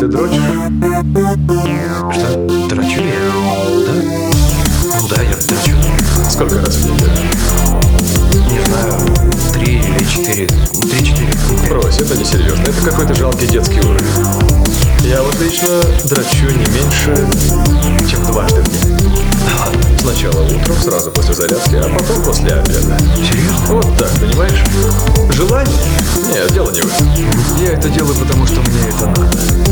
Ты дрочишь? Что? Дрочу ли я? Да? Ну да, я дрочу. Сколько раз в неделю? Не знаю, три или четыре. Ну, Три-четыре. Брось, это не серьезно. Это какой-то жалкий детский уровень. Я вот лично дрочу не меньше, чем дважды в день. Сначала утром, сразу после зарядки, а потом после обеда. Серьезно? Вот так, понимаешь? Желание? Нет, дело не в этом. Я это делаю, потому что мне это надо.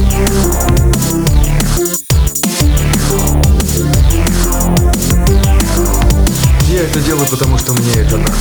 Я это делаю, потому что мне это надо.